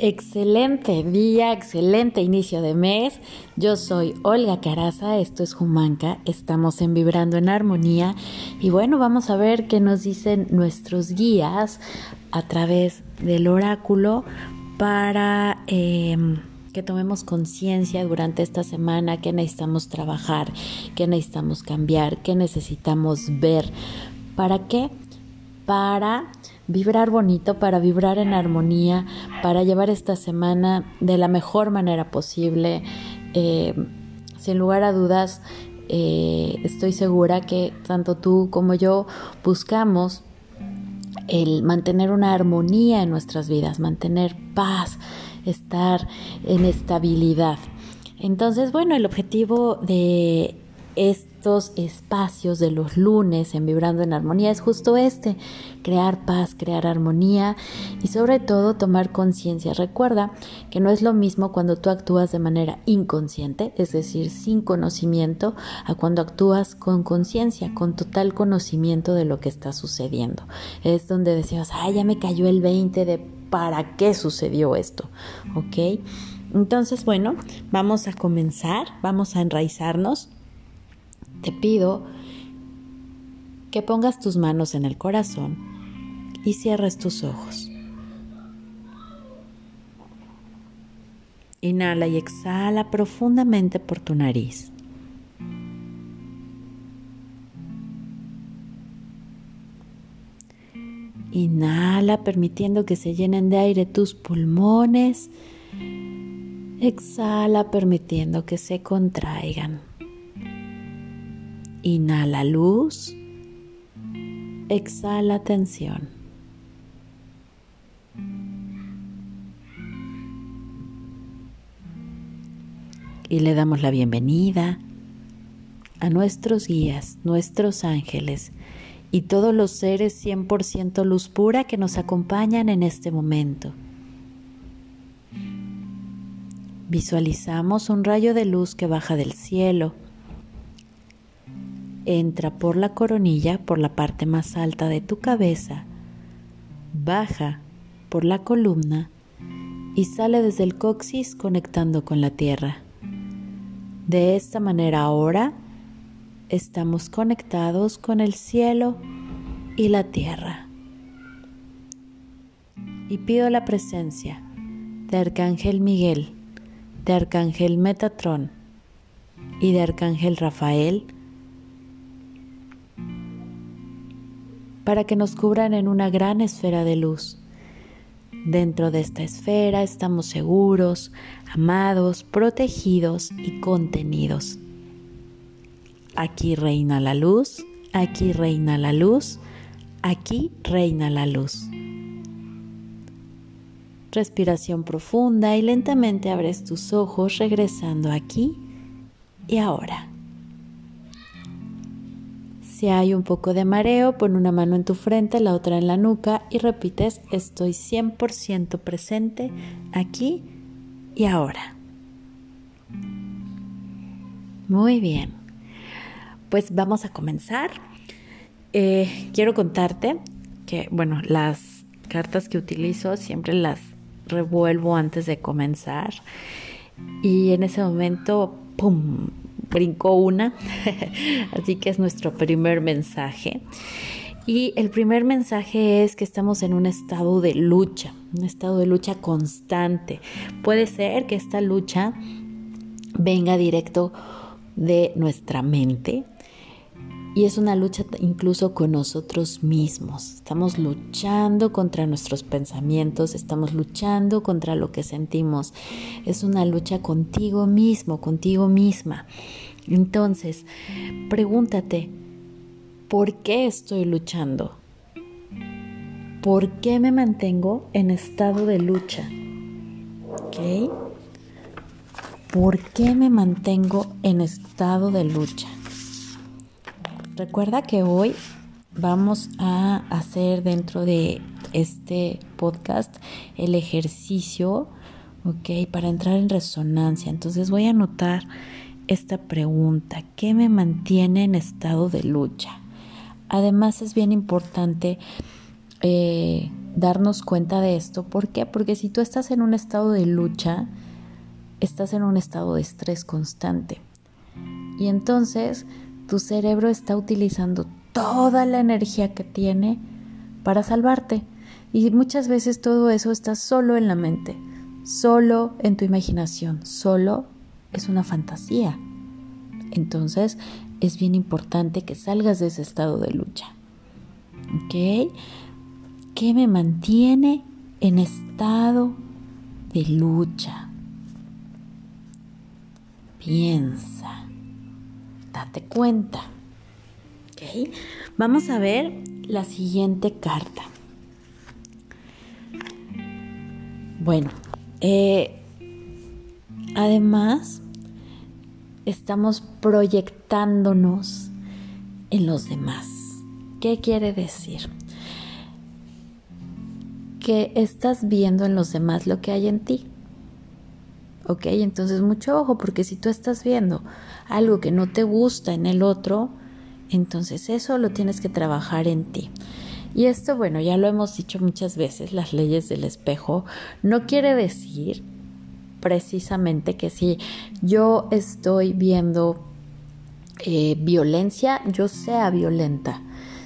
Excelente día, excelente inicio de mes. Yo soy Olga Caraza, esto es Jumanca, estamos en Vibrando en Armonía y bueno, vamos a ver qué nos dicen nuestros guías a través del oráculo para em, que tomemos conciencia durante esta semana que necesitamos trabajar, que necesitamos cambiar, que necesitamos ver. ¿Para qué? Para vibrar bonito, para vibrar en armonía, para llevar esta semana de la mejor manera posible. Eh, sin lugar a dudas, eh, estoy segura que tanto tú como yo buscamos el mantener una armonía en nuestras vidas, mantener paz, estar en estabilidad. Entonces, bueno, el objetivo de estos espacios de los lunes en Vibrando en Armonía es justo este, crear paz, crear armonía y sobre todo tomar conciencia. Recuerda que no es lo mismo cuando tú actúas de manera inconsciente, es decir, sin conocimiento, a cuando actúas con conciencia, con total conocimiento de lo que está sucediendo. Es donde decimos, ay, ya me cayó el 20 de para qué sucedió esto, ¿ok? Entonces, bueno, vamos a comenzar, vamos a enraizarnos te pido que pongas tus manos en el corazón y cierres tus ojos. Inhala y exhala profundamente por tu nariz. Inhala permitiendo que se llenen de aire tus pulmones. Exhala permitiendo que se contraigan. Inhala luz, exhala tensión. Y le damos la bienvenida a nuestros guías, nuestros ángeles y todos los seres 100% luz pura que nos acompañan en este momento. Visualizamos un rayo de luz que baja del cielo entra por la coronilla, por la parte más alta de tu cabeza, baja por la columna y sale desde el coxis conectando con la tierra. De esta manera ahora estamos conectados con el cielo y la tierra. Y pido la presencia de Arcángel Miguel, de Arcángel Metatrón y de Arcángel Rafael para que nos cubran en una gran esfera de luz. Dentro de esta esfera estamos seguros, amados, protegidos y contenidos. Aquí reina la luz, aquí reina la luz, aquí reina la luz. Respiración profunda y lentamente abres tus ojos regresando aquí y ahora. Si hay un poco de mareo, pon una mano en tu frente, la otra en la nuca y repites, estoy 100% presente aquí y ahora. Muy bien, pues vamos a comenzar. Eh, quiero contarte que, bueno, las cartas que utilizo siempre las revuelvo antes de comenzar y en ese momento, ¡pum!, brincó una, así que es nuestro primer mensaje. Y el primer mensaje es que estamos en un estado de lucha, un estado de lucha constante. Puede ser que esta lucha venga directo de nuestra mente, y es una lucha incluso con nosotros mismos. Estamos luchando contra nuestros pensamientos, estamos luchando contra lo que sentimos. Es una lucha contigo mismo, contigo misma. Entonces, pregúntate, ¿por qué estoy luchando? ¿Por qué me mantengo en estado de lucha? ¿Por qué me mantengo en estado de lucha? Recuerda que hoy vamos a hacer dentro de este podcast el ejercicio, ¿ok? Para entrar en resonancia. Entonces voy a anotar esta pregunta, ¿qué me mantiene en estado de lucha? Además es bien importante eh, darnos cuenta de esto. ¿Por qué? Porque si tú estás en un estado de lucha, estás en un estado de estrés constante. Y entonces tu cerebro está utilizando toda la energía que tiene para salvarte. Y muchas veces todo eso está solo en la mente, solo en tu imaginación, solo es una fantasía. Entonces es bien importante que salgas de ese estado de lucha. ¿Ok? ¿Qué me mantiene en estado de lucha? Piensa, date cuenta. ¿Ok? Vamos a ver la siguiente carta. Bueno, eh, además estamos proyectándonos en los demás. ¿Qué quiere decir? Que estás viendo en los demás lo que hay en ti. ¿Ok? Entonces mucho ojo, porque si tú estás viendo algo que no te gusta en el otro, entonces eso lo tienes que trabajar en ti. Y esto, bueno, ya lo hemos dicho muchas veces, las leyes del espejo, no quiere decir precisamente que si yo estoy viendo eh, violencia, yo sea violenta.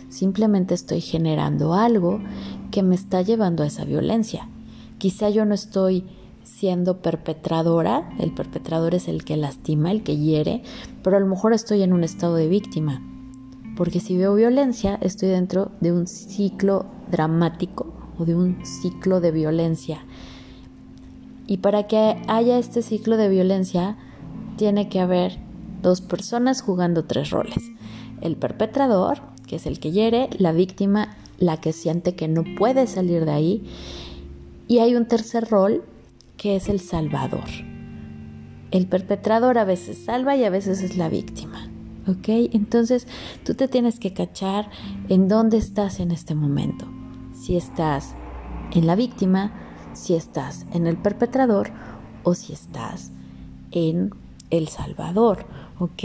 Simplemente estoy generando algo que me está llevando a esa violencia. Quizá yo no estoy siendo perpetradora, el perpetrador es el que lastima, el que hiere, pero a lo mejor estoy en un estado de víctima. Porque si veo violencia, estoy dentro de un ciclo dramático o de un ciclo de violencia. Y para que haya este ciclo de violencia, tiene que haber dos personas jugando tres roles. El perpetrador, que es el que hiere, la víctima, la que siente que no puede salir de ahí, y hay un tercer rol, que es el salvador. El perpetrador a veces salva y a veces es la víctima. ¿Ok? Entonces tú te tienes que cachar en dónde estás en este momento. Si estás en la víctima, si estás en el perpetrador o si estás en el salvador. ¿Ok?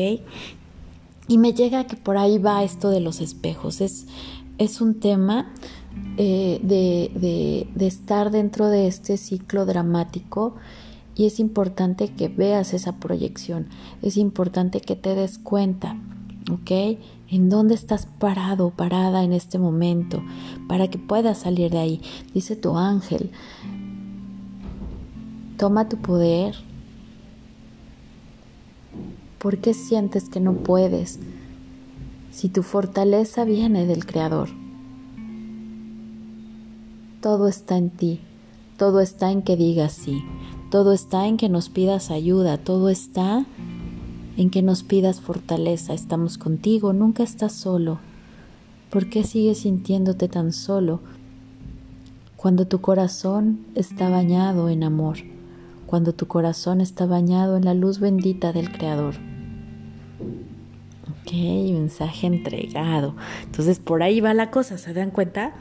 Y me llega que por ahí va esto de los espejos. Es, es un tema eh, de, de estar dentro de este ciclo dramático y es importante que veas esa proyección, es importante que te des cuenta, ¿ok? En dónde estás parado, parada en este momento, para que puedas salir de ahí. Dice tu ángel, toma tu poder. ¿Por qué sientes que no puedes? Si tu fortaleza viene del Creador. Todo está en ti, todo está en que digas sí. Todo está en que nos pidas ayuda, todo está en que nos pidas fortaleza. Estamos contigo, nunca estás solo. ¿Por qué sigues sintiéndote tan solo cuando tu corazón está bañado en amor? Cuando tu corazón está bañado en la luz bendita del Creador. Ok, mensaje entregado. Entonces por ahí va la cosa, ¿se dan cuenta?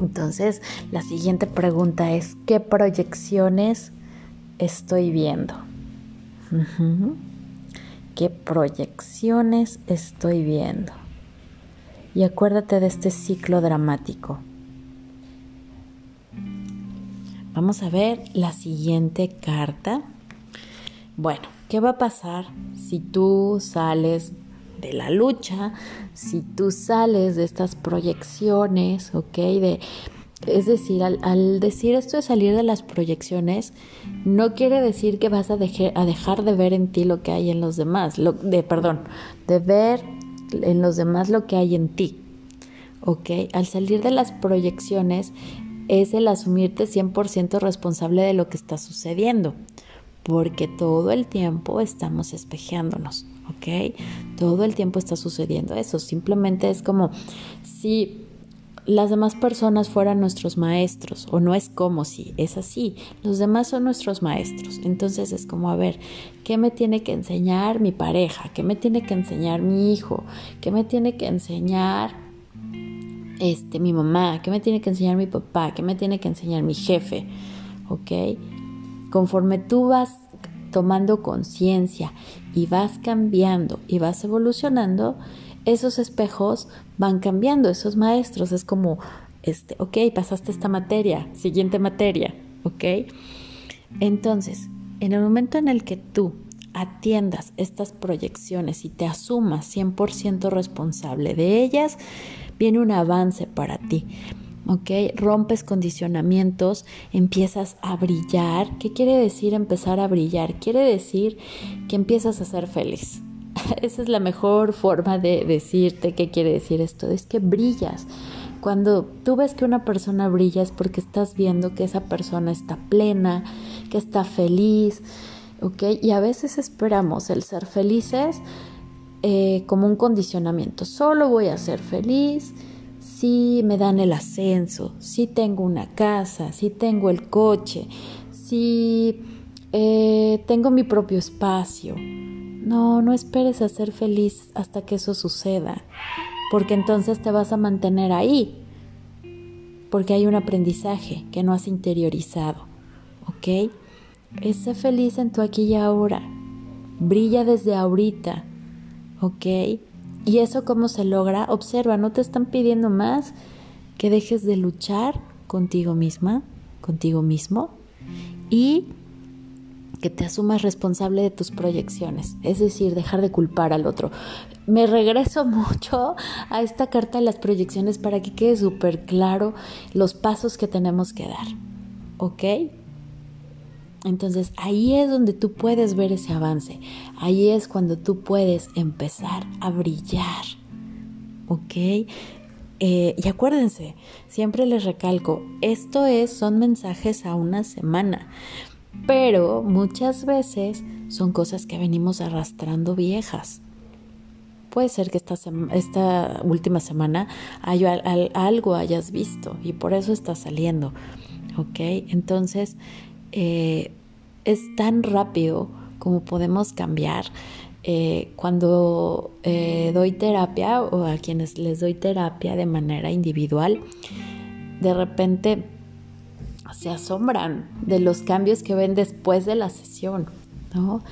Entonces, la siguiente pregunta es, ¿qué proyecciones estoy viendo? ¿Qué proyecciones estoy viendo? Y acuérdate de este ciclo dramático. Vamos a ver la siguiente carta. Bueno, ¿qué va a pasar si tú sales de la lucha, si tú sales de estas proyecciones, ¿ok? De, es decir, al, decir esto de salir de las proyecciones, no quiere decir que vas a, dejar de ver en ti lo que hay en los demás, lo, de, perdón, de ver en los demás lo que hay en ti, ¿ok? Al salir de las proyecciones es el asumirte 100% responsable de lo que está sucediendo, porque todo el tiempo estamos espejeándonos. ¿Ok? Todo el tiempo está sucediendo eso. Simplemente es como si las demás personas fueran nuestros maestros, o no es como si, es así. Los demás son nuestros maestros. Entonces es como, a ver, ¿qué me tiene que enseñar mi pareja? ¿Qué me tiene que enseñar mi hijo? ¿Qué me tiene que enseñar este, mi mamá? ¿Qué me tiene que enseñar mi papá? ¿Qué me tiene que enseñar mi jefe? ¿Ok? Conforme tú vas tomando conciencia y vas cambiando y vas evolucionando, esos espejos van cambiando, esos maestros. Es como este, ok, pasaste esta materia, siguiente materia, ok. Entonces, en el momento en el que tú atiendas estas proyecciones y te asumas 100% responsable de ellas, viene un avance para ti. ¿Ok? Rompes condicionamientos, empiezas a brillar. ¿Qué quiere decir empezar a brillar? Quiere decir que empiezas a ser feliz. Esa es la mejor forma de decirte qué quiere decir esto. Es que brillas. Cuando tú ves que una persona brilla es porque estás viendo que esa persona está plena, que está feliz, ¿ok? Y a veces esperamos el ser felices eh, como un condicionamiento. Solo voy a ser feliz si me dan el ascenso, si tengo una casa, si tengo el coche, si eh, tengo mi propio espacio. No, no esperes a ser feliz hasta que eso suceda, porque entonces te vas a mantener ahí, porque hay un aprendizaje que no has interiorizado, ¿ok? Es feliz en tu aquí y ahora, brilla desde ahorita, ¿ok? ¿Y eso cómo se logra? Observa, no te están pidiendo más que dejes de luchar contigo misma, contigo mismo y que te asumas responsable de tus proyecciones, es decir, dejar de culpar al otro. Me regreso mucho a esta carta de las proyecciones para que quede súper claro los pasos que tenemos que dar, ¿ok? Entonces ahí es donde tú puedes ver ese avance, ahí es cuando tú puedes empezar a brillar, ¿ok? Eh, y acuérdense, siempre les recalco, esto es, son mensajes a una semana, pero muchas veces son cosas que venimos arrastrando viejas. Puede ser que esta, esta última semana algo hayas visto y por eso está saliendo, ¿ok? Entonces, eh, es tan rápido como podemos cambiar. Eh, cuando eh, doy terapia o a quienes les doy terapia de manera individual, de repente se asombran de los cambios que ven después de la sesión. ¿no?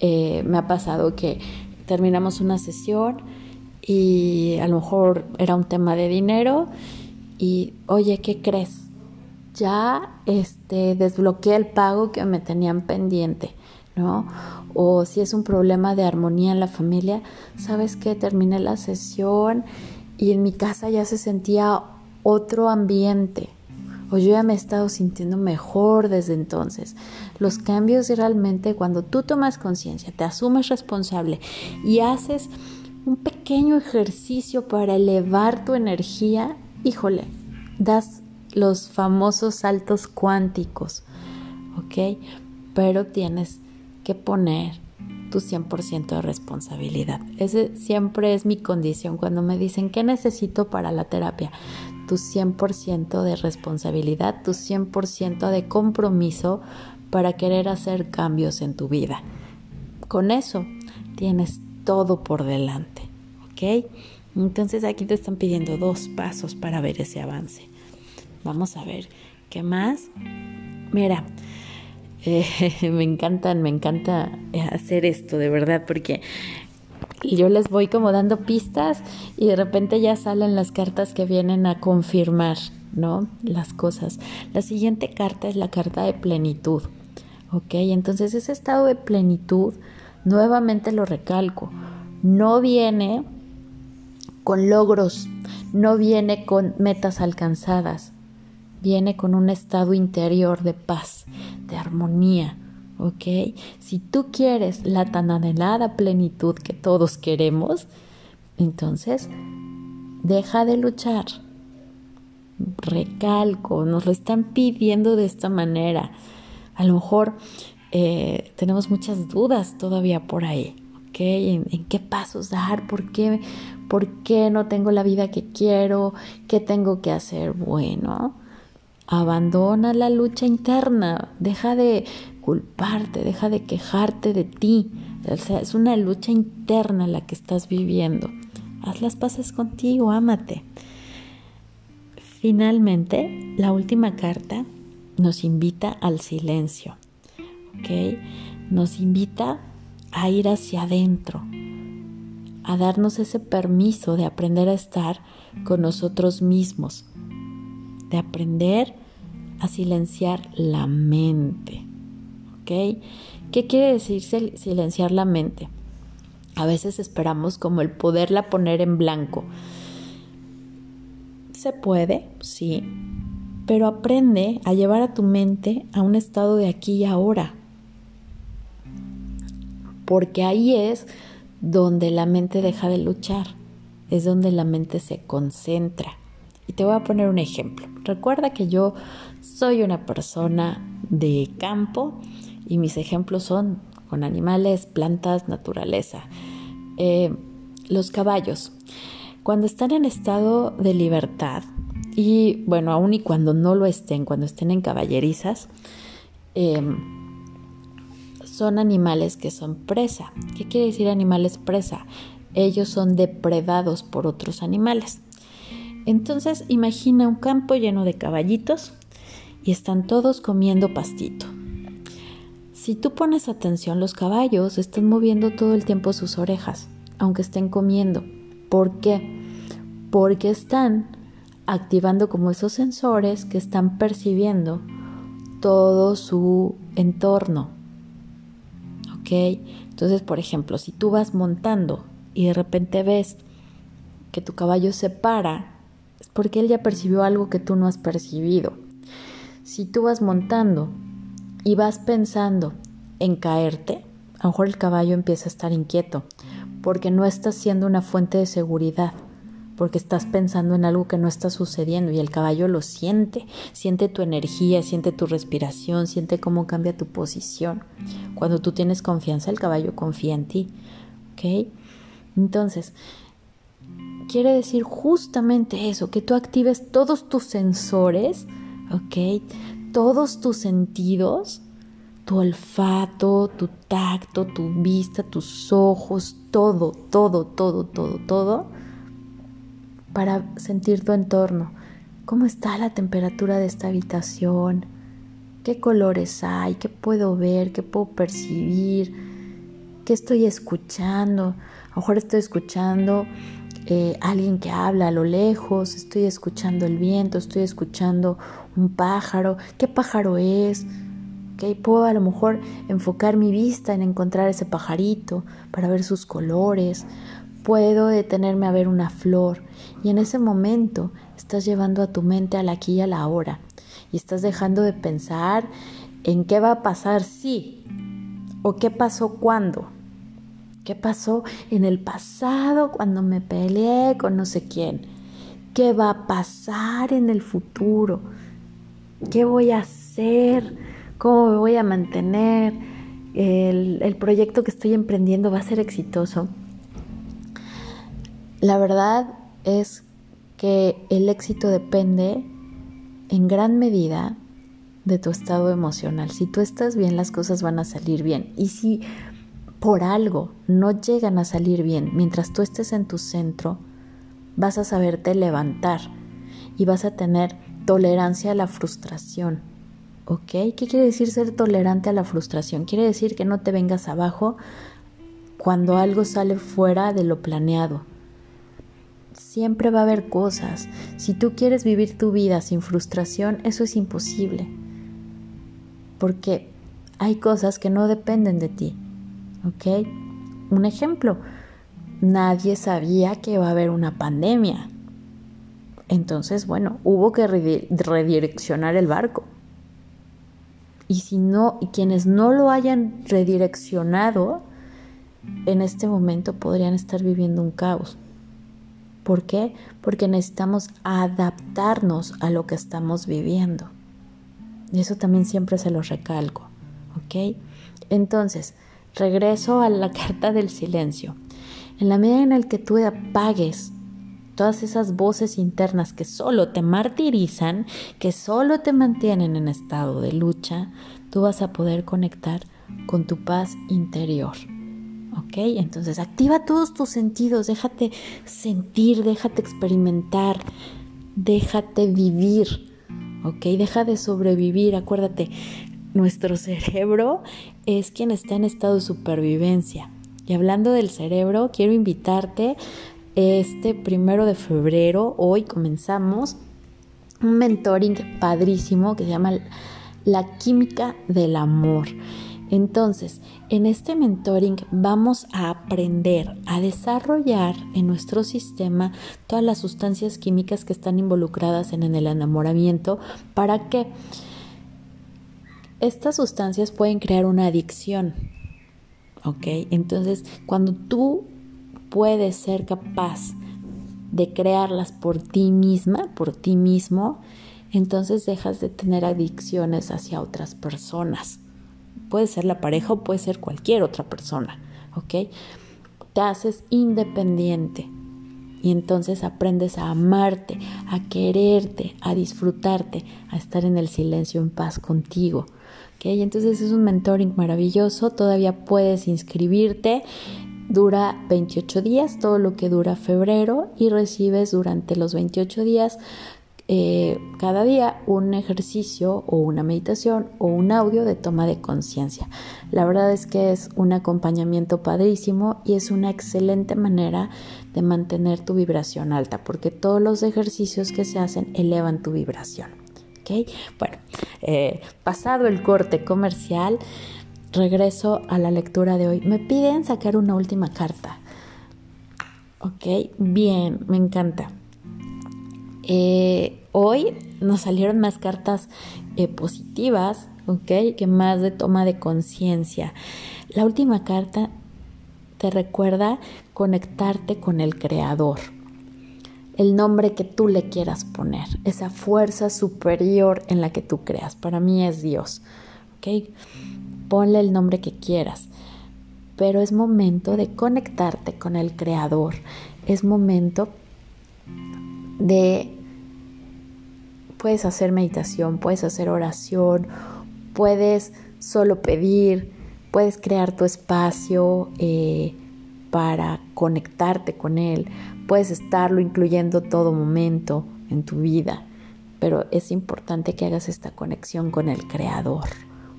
me ha pasado que terminamos una sesión y a lo mejor era un tema de dinero y, oye, ¿qué crees? Ya este, desbloqueé el pago que me tenían pendiente, ¿no? O si es un problema de armonía en la familia, ¿sabes qué? Terminé la sesión y en mi casa ya se sentía otro ambiente, o yo ya me he estado sintiendo mejor desde entonces. Los cambios realmente cuando tú tomas conciencia, te asumes responsable y haces un pequeño ejercicio para elevar tu energía, híjole, das los famosos saltos cuánticos, ¿ok? Pero tienes que poner tu 100% de responsabilidad. Ese siempre es mi condición cuando me dicen qué necesito para la terapia. Tu 100% de responsabilidad, tu 100% de compromiso para querer hacer cambios en tu vida. Con eso tienes todo por delante, ¿ok? Entonces aquí te están pidiendo dos pasos para ver ese avance. Vamos a ver, ¿qué más? Mira, eh, me encantan, me encanta hacer esto, de verdad, porque yo les voy como dando pistas y de repente ya salen las cartas que vienen a confirmar, ¿no? Las cosas. La siguiente carta es la carta de plenitud, ¿ok? Entonces ese estado de plenitud, nuevamente lo recalco, no viene con logros, no viene con metas alcanzadas, viene con un estado interior de paz, de armonía, ¿ok? Si tú quieres la tan anhelada plenitud que todos queremos, entonces deja de luchar. Recalco, nos lo están pidiendo de esta manera. A lo mejor eh, tenemos muchas dudas todavía por ahí, ¿ok? ¿En, ¿En, qué pasos dar? ¿Por qué, ¿Por qué no tengo la vida que quiero? ¿Qué tengo que hacer? Bueno, Abandona la lucha interna, deja de culparte, deja de quejarte de ti. O sea, es una lucha interna la que estás viviendo. Haz las paces contigo, ámate. Finalmente, la última carta nos invita al silencio. ¿Ok? Nos invita a ir hacia adentro, a darnos ese permiso de aprender a estar con nosotros mismos, de aprender a silenciar la mente. ¿Ok? ¿Qué quiere decir silenciar la mente? A veces esperamos como el poderla poner en blanco. Se puede, sí, pero aprende a llevar a tu mente a un estado de aquí y ahora. Porque ahí es donde la mente deja de luchar, es donde la mente se concentra. Y te voy a poner un ejemplo. Recuerda que yo soy una persona de campo y mis ejemplos son con animales, plantas, naturaleza. Eh, los caballos, cuando están en estado de libertad, y bueno, aun y cuando no lo estén, cuando estén en caballerizas, em, son animales que son presa. ¿Qué quiere decir animales presa? Ellos son depredados por otros animales. Entonces imagina un campo lleno de caballitos y están todos comiendo pastito. Si tú pones atención, los caballos están moviendo todo el tiempo sus orejas, aunque estén comiendo. ¿Por qué? Porque están activando como esos sensores que están percibiendo todo su entorno. ¿Ok? Entonces, por ejemplo, si tú vas montando y de repente ves que tu caballo se para, porque él ya percibió algo que tú no has percibido. Si tú vas montando y vas pensando en caerte, a lo mejor el caballo empieza a estar inquieto porque no estás siendo una fuente de seguridad, porque estás pensando en algo que no está sucediendo y el caballo lo siente, siente tu energía, siente tu respiración, siente cómo cambia tu posición. Cuando tú tienes confianza, el caballo confía en ti, ¿ok? Entonces, quiere decir justamente eso, que tú actives todos tus sensores, ¿ok? Todos tus sentidos tu olfato, tu tacto, tu vista, tus ojos, todo, todo, todo, todo, todo, para sentir tu entorno. ¿Cómo está la temperatura de esta habitación? ¿Qué colores hay? ¿Qué puedo ver? ¿Qué puedo percibir? ¿Qué estoy escuchando? A lo mejor estoy escuchando eh, alguien que habla a lo lejos, estoy escuchando el viento, estoy escuchando un pájaro. ¿Qué pájaro es? Puedo a lo mejor enfocar mi vista en encontrar ese pajarito para ver sus colores. Puedo detenerme a ver una flor y en ese momento estás llevando a tu mente al aquí y a la hora y estás dejando de pensar en qué va a pasar si o qué pasó cuando. ¿Qué pasó en el pasado cuando me peleé con no sé quién? ¿Qué va a pasar en el futuro? ¿Qué voy a hacer? cómo me voy a mantener, el, proyecto que estoy emprendiendo va a ser exitoso. La verdad es que el éxito depende en gran medida de tu estado emocional. Si tú estás bien, las cosas van a salir bien. Y si por algo no llegan a salir bien, mientras tú estés en tu centro, vas a saberte levantar y vas a tener tolerancia a la frustración. ¿Ok? ¿Qué quiere decir ser tolerante a la frustración? Quiere decir que no te vengas abajo cuando algo sale fuera de lo planeado. Siempre va a haber cosas. Si tú quieres vivir tu vida sin frustración, eso es imposible. Porque hay cosas que no dependen de ti. ¿Ok? Un ejemplo. Nadie sabía que iba a haber una pandemia. Entonces, bueno, hubo que redireccionar el barco y si no, y quienes no lo hayan redireccionado, en este momento podrían estar viviendo un caos. ¿Por qué? Porque necesitamos adaptarnos a lo que estamos viviendo. Y eso también siempre se lo recalco. ¿Ok? Entonces, regreso a la carta del silencio. En la medida en la que tú apagues todas esas voces internas que solo te martirizan, que solo te mantienen en estado de lucha, tú vas a poder conectar con tu paz interior. ¿Ok? Entonces activa todos tus sentidos, déjate sentir, déjate experimentar, déjate vivir. ¿Ok? Deja de sobrevivir. Acuérdate, nuestro cerebro es quien está en estado de supervivencia. Y hablando del cerebro, quiero invitarte este primero de febrero, hoy comenzamos un mentoring padrísimo que se llama La química del amor. Entonces, en este mentoring vamos a aprender a desarrollar en nuestro sistema todas las sustancias químicas que están involucradas en el enamoramiento para que estas sustancias pueden crear una adicción. ¿Ok? Entonces, cuando tú puedes ser capaz de crearlas por ti misma, por ti mismo, entonces dejas de tener adicciones hacia otras personas. Puede ser la pareja o puede ser cualquier otra persona, ¿ok? Te haces independiente y entonces aprendes a amarte, a quererte, a disfrutarte, a estar en el silencio en paz contigo. ¿Ok? Entonces es un mentoring maravilloso, todavía puedes inscribirte dura 28 días, todo lo que dura febrero, y recibes durante los 28 días eh, cada día un ejercicio o una meditación o un audio de toma de conciencia. La verdad es que es un acompañamiento padrísimo y es una excelente manera de mantener tu vibración alta porque todos los ejercicios que se hacen elevan tu vibración. Bueno, eh, pasado el corte comercial, regreso a la lectura de hoy. Me piden sacar una última carta. Ok, bien, me encanta. Eh, hoy nos salieron más cartas eh, positivas, ¿ok? Que más de toma de conciencia. La última carta te recuerda conectarte con el Creador, el nombre que tú le quieras poner, esa fuerza superior en la que tú creas. Para mí es Dios. Ponle el nombre que quieras, pero es momento de conectarte con el Creador, es momento de Puedes hacer meditación, puedes hacer oración, puedes solo pedir, puedes crear tu espacio eh, para conectarte con Él, puedes estarlo incluyendo todo momento en tu vida, pero es importante que hagas esta conexión con el Creador,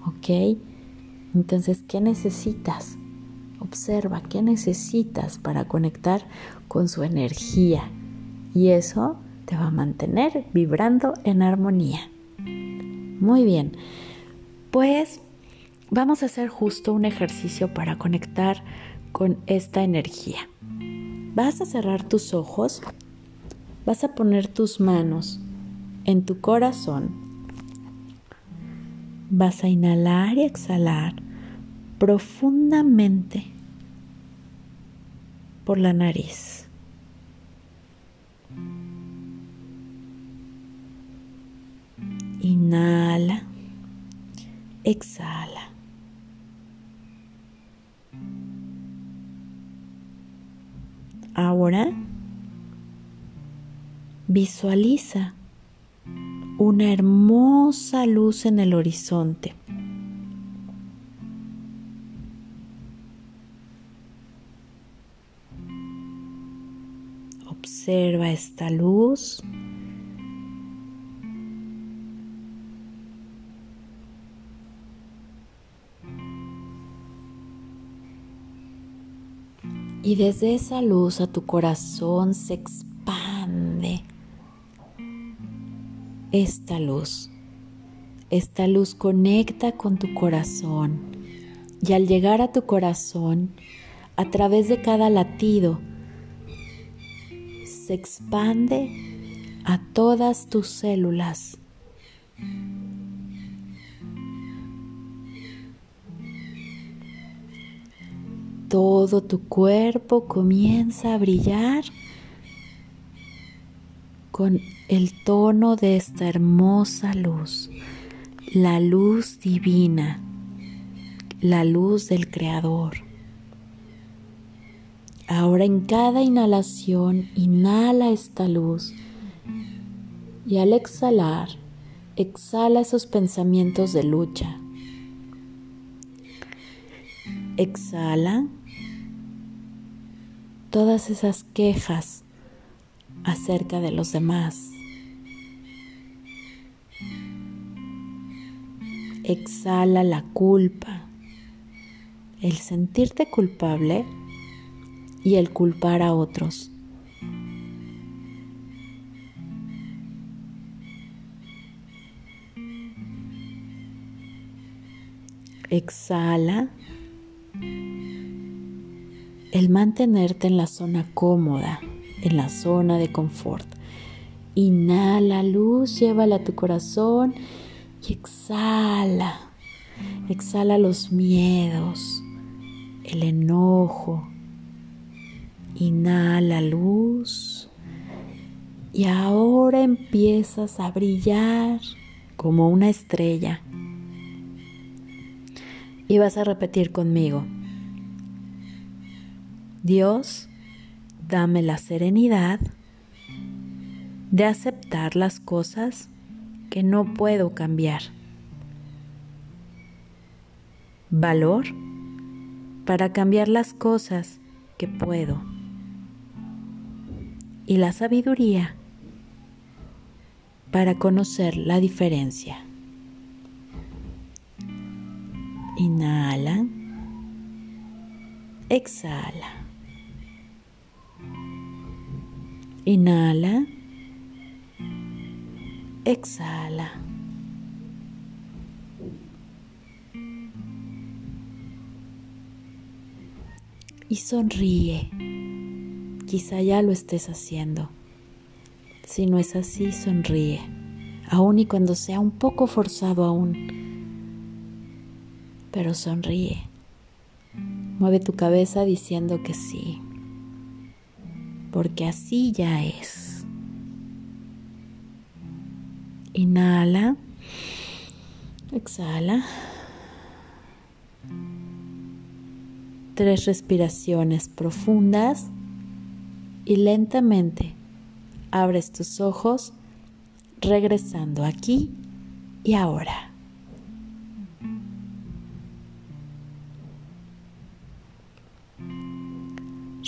¿ok? Entonces, ¿qué necesitas? Observa qué necesitas para conectar con su energía y eso te va a mantener vibrando en armonía. Muy bien, pues vamos a hacer justo un ejercicio para conectar con esta energía. Vas a cerrar tus ojos, vas a poner tus manos en tu corazón, vas a inhalar y exhalar profundamente por la nariz. Inhala. Exhala. Visualiza una hermosa luz en el horizonte. Observa esta luz Y desde esa luz a tu corazón se expande esta luz. Esta luz conecta con tu corazón y al llegar a tu corazón, a través de cada latido, se expande a todas tus células todo tu cuerpo comienza a brillar con el tono de esta hermosa luz, la luz divina, la luz del Creador. Ahora en cada inhalación, inhala esta luz y al exhalar, exhala esos pensamientos de lucha. Exhala todas esas quejas acerca de los demás. exhala la culpa. El sentirte culpable y el culpar a otros. Exhala el mantenerte en la zona cómoda, en la zona de confort. Inhala luz, llévala a tu corazón y exhala. Exhala los miedos, el enojo. Inhala luz. Y ahora empiezas a brillar como una estrella. Y vas a repetir conmigo. Dios, dame la serenidad de aceptar las cosas que no puedo cambiar. Valor para cambiar las cosas que puedo. Y la sabiduría para conocer la diferencia. Inhala. Exhala. Inhala. Exhala. Y sonríe. Quizá ya lo estés haciendo. Si no es así, sonríe, aun y cuando sea un poco forzado aún. Pero sonríe. Mueve tu cabeza diciendo que sí, porque así ya es. Inhala, exhala. Tres respiraciones profundas y lentamente abres tus ojos regresando aquí y ahora.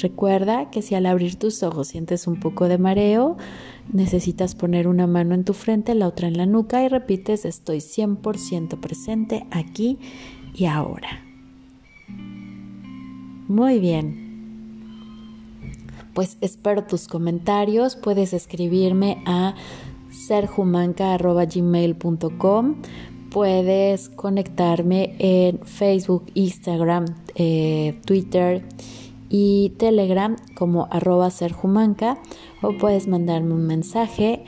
Recuerda que si al abrir tus ojos sientes un poco de mareo, necesitas poner una mano en tu frente, la otra en la nuca y repites estoy 100% presente aquí y ahora. Muy bien pues espero tus comentarios. Puedes escribirme a serjumanca.gmail.com. Puedes conectarme en Facebook, Instagram, eh, Twitter y Telegram como arroba serjumanca o puedes mandarme un mensaje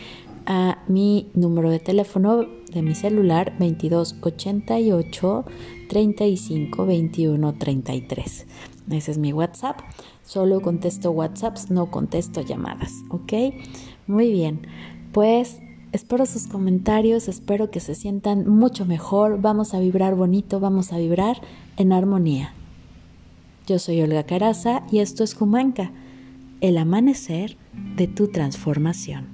a mi número de teléfono de mi celular 2288 35 21 33. Ese es mi WhatsApp. Solo contesto WhatsApps, no contesto llamadas, ¿ok? Muy bien, pues espero sus comentarios, espero que se sientan mucho mejor, vamos a vibrar bonito, vamos a vibrar en armonía. Yo soy Olga Caraza y esto es Jumanca, el amanecer de tu transformación.